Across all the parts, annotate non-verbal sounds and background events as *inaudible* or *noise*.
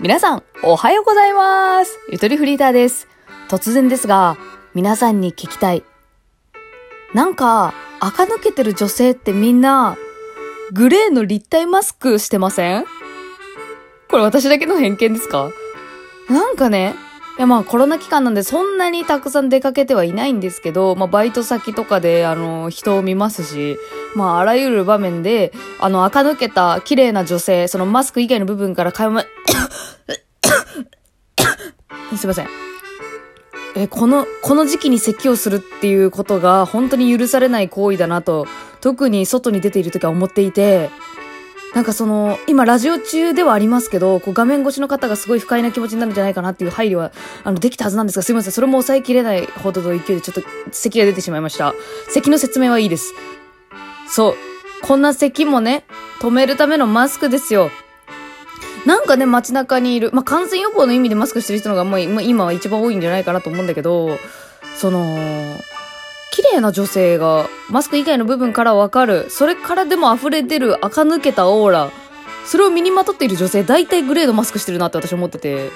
皆さん、おはようございます。ゆとりフリーターです。突然ですが、皆さんに聞きたい。なんか、垢抜けてる女性ってみんな、グレーの立体マスクしてません？これ私だけの偏見ですか？なんかね、いやまあコロナ期間なんでそんなにたくさん出かけてはいないんですけど、まあバイト先とかであの人を見ますし、まああらゆる場面で、あの垢抜けた綺麗な女性、そのマスク以外の部分から会話、すいません。え、この、この時期に咳をするっていうことが本当に許されない行為だなと、特に外に出ている時は思っていて、なんかその、今ラジオ中ではありますけど、こう画面越しの方がすごい不快な気持ちになるんじゃないかなっていう配慮は、あの、できたはずなんですが、すいません。それも抑えきれないほどの勢いでちょっと咳が出てしまいました。咳の説明はいいです。そう。こんな咳もね、止めるためのマスクですよ。なんかね、街中にいる、まあ、感染予防の意味でマスクしてる人のがもう今は一番多いんじゃないかなと思うんだけど、その、綺麗な女性がマスク以外の部分からわかる、それからでも溢れ出る垢抜けたオーラ、それを身にまとっている女性、大体グレードマスクしてるなって私思ってて。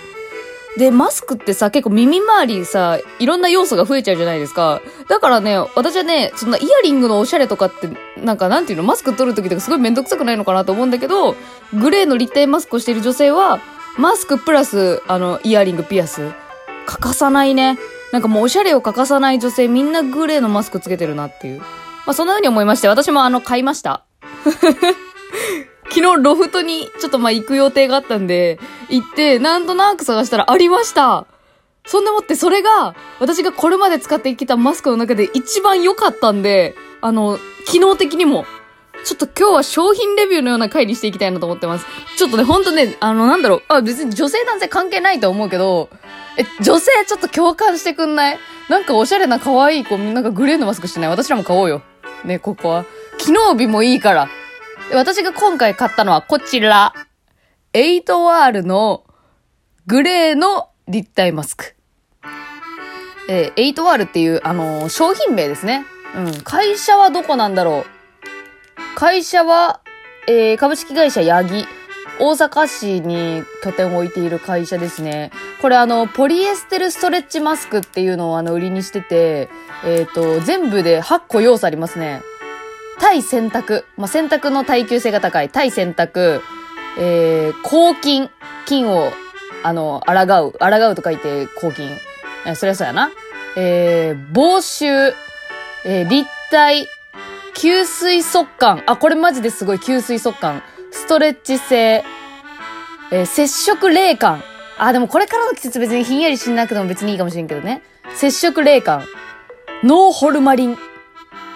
で、マスクってさ、結構耳周りさ、いろんな要素が増えちゃうじゃないですか。だからね、私はね、そんなイヤリングのおしゃれとかって、なんかなんていうの、マスク取るときとかすごいめんどくさくないのかなと思うんだけど、グレーの立体マスクをしている女性は、マスクプラス、あの、イヤリング、ピアス、欠かさないね。なんかもうおしゃれを欠かさない女性、みんなグレーのマスクつけてるなっていう。まあ、そんな風に思いまして、私もあの、買いました。*laughs* 昨日ロフトにちょっとまあ行く予定があったんで、行って、なんとなく探したらありましたそんでもってそれが、私がこれまで使ってきたマスクの中で一番良かったんで、あの、機能的にも。ちょっと今日は商品レビューのような回にしていきたいなと思ってます。ちょっとね、ほんとね、あの、なんだろう、あ、別に女性男性関係ないと思うけど、え、女性ちょっと共感してくんない？なんかおしゃれな可愛い子、なんかグレーのマスクしてない？私らも買おうよ。ね、ここは。機能日もいいから。私が今回買ったのはこちら。8R のグレーの立体マスク。えー 8R っていう、あのー商品名ですね。うん。会社はどこなんだろう。会社は、えー株式会社ヤギ。大阪市に拠点を置いている会社ですね。これあの、ポリエステルストレッチマスクっていうのをあの、売りにしてて、えっ、と、全部で8個要素ありますね。対洗濯。まあ、洗濯の耐久性が高い。対洗濯。えー、抗菌。菌を、あの、抗う。抗うと書いて、抗菌。えそりゃそうやな。えー、防臭。えー、立体。吸水速乾。あ、これマジですごい。吸水速乾。ストレッチ性。えー接触冷感。あ、でもこれからの季節別にひんやりしなくても別にいいかもしれんけどね。接触冷感。ノーホルマリン。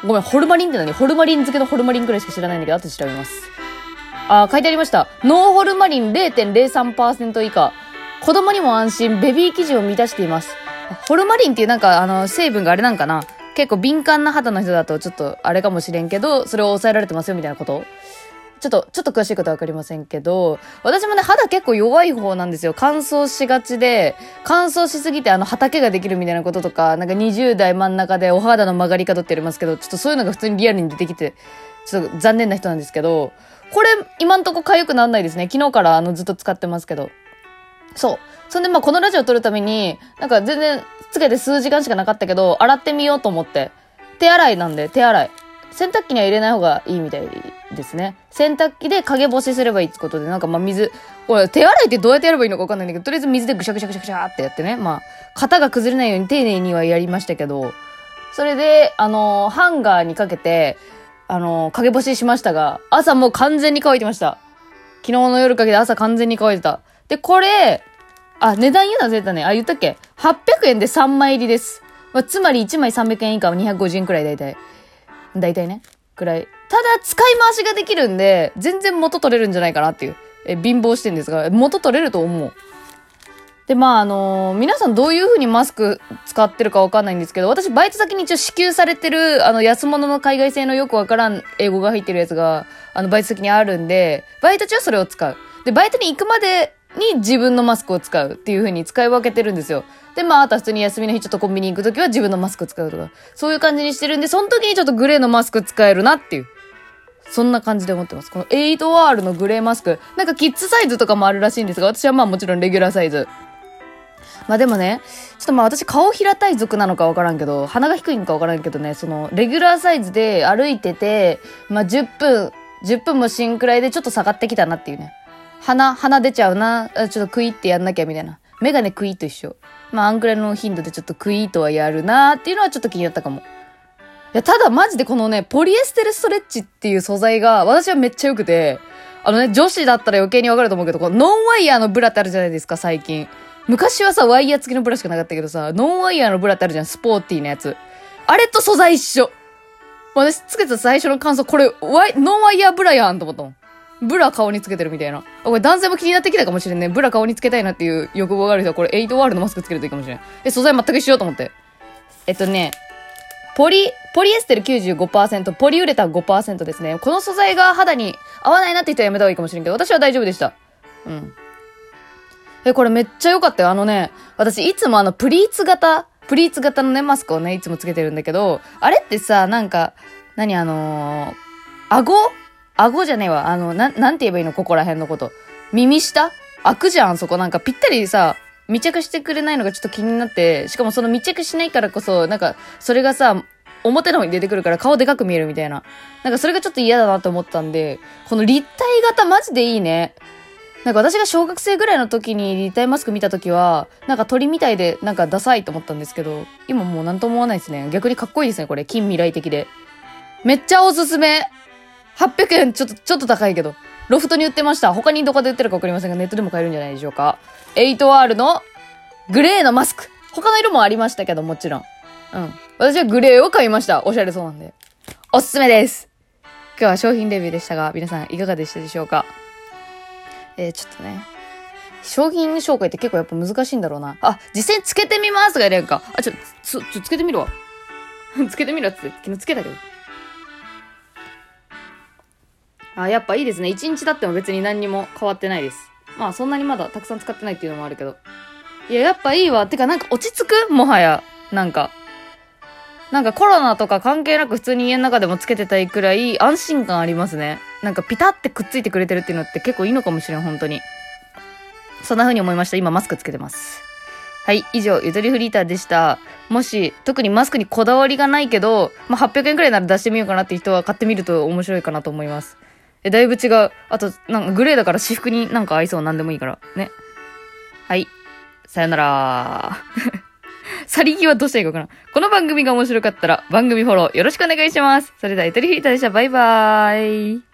ごめん、ホルマリンって何？ホルマリン漬けのホルマリンくらいしか知らないんだけど、後で調べます。あ、書いてありました。ノーホルマリン0.03%以下。子供にも安心、ベビー生地を満たしています。ホルマリンっていうなんか、あの、成分があれなんかな結構敏感な肌の人だとちょっとあれかもしれんけど、それを抑えられてますよみたいなことちょっと、ちょっと詳しいことはわかりませんけど、私もね、肌結構弱い方なんですよ。乾燥しがちで、乾燥しすぎてあの畑ができるみたいなこととか、なんか20代真ん中でお肌の曲がり角ってありますけど、ちょっとそういうのが普通にリアルに出てきて、ちょっと残念な人なんですけど、これ今んとこ痒くならないですね。昨日からあのずっと使ってますけど。そう。そんでまあこのラジオ撮るために、なんか全然つけて数時間しかなかったけど、洗ってみようと思って。手洗いなんで手洗い。洗濯機には入れない方がいいみたいですね。洗濯機で陰干しすればいいってことで、なんかまあ水、これ手洗いってどうやってやればいいのかわかんないんだけど、とりあえず水でぐしゃぐしゃぐしゃぐしゃってやってね。まあ、型が崩れないように丁寧にはやりましたけど、それで、あのーハンガーにかけて、あの陰干ししましたが、朝もう完全に乾いてました。昨日の夜かけて朝完全に乾いてた。で、これ、あ、値段言うの忘れたね。あ、言ったっけ ?800 円で3枚入りです。まあ、つまり1枚300円以下は250円くらい大体。大体ね。くらい。ただ、使い回しができるんで、全然元取れるんじゃないかなっていう。え、貧乏してんですが、元取れると思う。で、まあ、あのー皆さんどういう風にマスク使ってるかわかんないんですけど、私、バイト先に一応支給されてる、あの、安物の海外製のよくわからん英語が入ってるやつが、あの、バイト先にあるんで、バイト中はそれを使う。で、バイトに行くまでに自分のマスクを使うっていう風に使い分けてるんですよ。で、まあ、あとは普通に休みの日ちょっとコンビニ行くときは自分のマスク使うとか、そういう感じにしてるんで、その時にちょっとグレーのマスク使えるなっていう。そんな感じで思ってます。この 8R のグレーマスク。なんかキッズサイズとかもあるらしいんですが、私はまあもちろんレギュラーサイズ。まあでもね、ちょっとまあ私顔平たい族なのかわからんけど、鼻が低いんかわからんけどね、その、レギュラーサイズで歩いてて、まあ10分、10分もしんくらいでちょっと下がってきたなっていうね。鼻、鼻出ちゃうな、ちょっとクイってやんなきゃみたいな。メガネクイと一緒。まああんくらいの頻度でちょっとクイとはやるなっていうのはちょっと気になったかも。いや、ただマジでこのね、ポリエステルストレッチっていう素材が私はめっちゃ良くて、あのね、女子だったら余計にわかると思うけど、このノンワイヤーのブラってあるじゃないですか、最近。昔はさ、ワイヤー付きのブラしかなかったけどさ、ノンワイヤーのブラってあるじゃん、スポーティーなやつ。あれと素材一緒。私つけた最初の感想、これ、ワイ、ノンワイヤーブラやんと思ったもん。ブラ顔につけてるみたいな。あ、これ男性も気になってきたかもしれんね。ブラ顔につけたいなっていう欲望がある人は、これ 8R のマスクつけるといいかもしれん。え、素材全く一緒と思って。えっとね、ポリ、ポリエステル95%、ポリウレタン5%ですね。この素材が肌に合わないなって人はやめた方がいいかもしれんけど、私は大丈夫でした。うん。え、これめっちゃ良かったよ。あのね、私いつもあのプリーツ型、プリーツ型のね、マスクをね、いつもつけてるんだけど、あれってさ、なんか、何あのー、顎？顎じゃねえわ。あの、ななんて言えばいいの？ここら辺のこと。耳下？開くじゃん、そこ。なんかぴったりさ、密着してくれないのがちょっと気になって、しかもその密着しないからこそ、なんか、それがさ、表の方に出てくるから顔でかく見えるみたいな。なんかそれがちょっと嫌だなと思ったんで、この立体型マジでいいね。なんか私が小学生ぐらいの時に立体マスク見た時は、なんか鳥みたいでなんかダサいと思ったんですけど、今もうなんとも思わないですね。逆にかっこいいですね、これ。近未来的で。めっちゃおすすめ !800 円、ちょっと、ちょっと高いけど。ロフトに売ってました。他にどこで売ってるかわかりませんが、ネットでも買えるんじゃないでしょうか。8R のグレーのマスク。他の色もありましたけど、もちろん。うん。私はグレーを買いました。おしゃれそうなんで。おすすめです。今日は商品レビューでしたが、皆さんいかがでしたでしょうか？えー、ちょっとね。商品紹介って結構やっぱ難しいんだろうな。あ、実際につけてみますとかやれんか。あ、ちょ、つ、ちょ、つけてみるわ。*laughs* つけてみるって昨日つけたけど。あ、やっぱいいですね。1日経っても別に何にも変わってないです。まあそんなにまだたくさん使ってないっていうのもあるけど。いや、やっぱいいわ。てかなんか落ち着く？もはや。なんか。なんかコロナとか関係なく普通に家の中でもつけてたいくらい安心感ありますね。なんかピタってくっついてくれてるっていうのって結構いいのかもしれん、本当に。そんな風に思いました。今マスクつけてます。はい、以上、ゆとりフリーターでした。もし、特にマスクにこだわりがないけど、まあ、800円くらいなら出してみようかなって人は買ってみると面白いかなと思います。え、だいぶ違う。あと、なんかグレーだから私服になんか合いそうなんでもいいから。ね。はい。さよなら *laughs* 去り際どうしたらいいかな。この番組が面白かったら番組フォローよろしくお願いします。それでは、ゆとりフリーターでした。バイバーイ。